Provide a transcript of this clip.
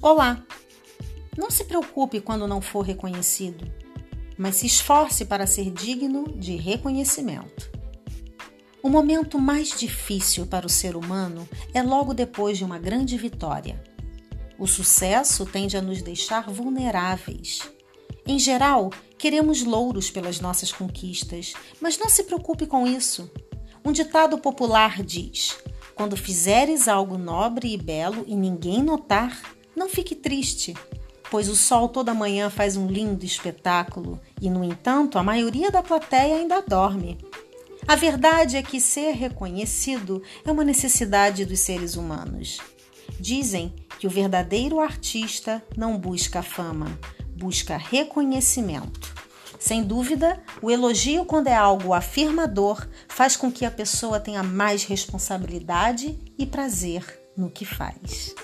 Olá! Não se preocupe quando não for reconhecido, mas se esforce para ser digno de reconhecimento. O momento mais difícil para o ser humano é logo depois de uma grande vitória. O sucesso tende a nos deixar vulneráveis. Em geral, queremos louros pelas nossas conquistas, mas não se preocupe com isso. Um ditado popular diz: Quando fizeres algo nobre e belo e ninguém notar, não fique triste, pois o sol toda manhã faz um lindo espetáculo e, no entanto, a maioria da plateia ainda dorme. A verdade é que ser reconhecido é uma necessidade dos seres humanos. Dizem que o verdadeiro artista não busca fama, busca reconhecimento. Sem dúvida, o elogio, quando é algo afirmador, faz com que a pessoa tenha mais responsabilidade e prazer no que faz.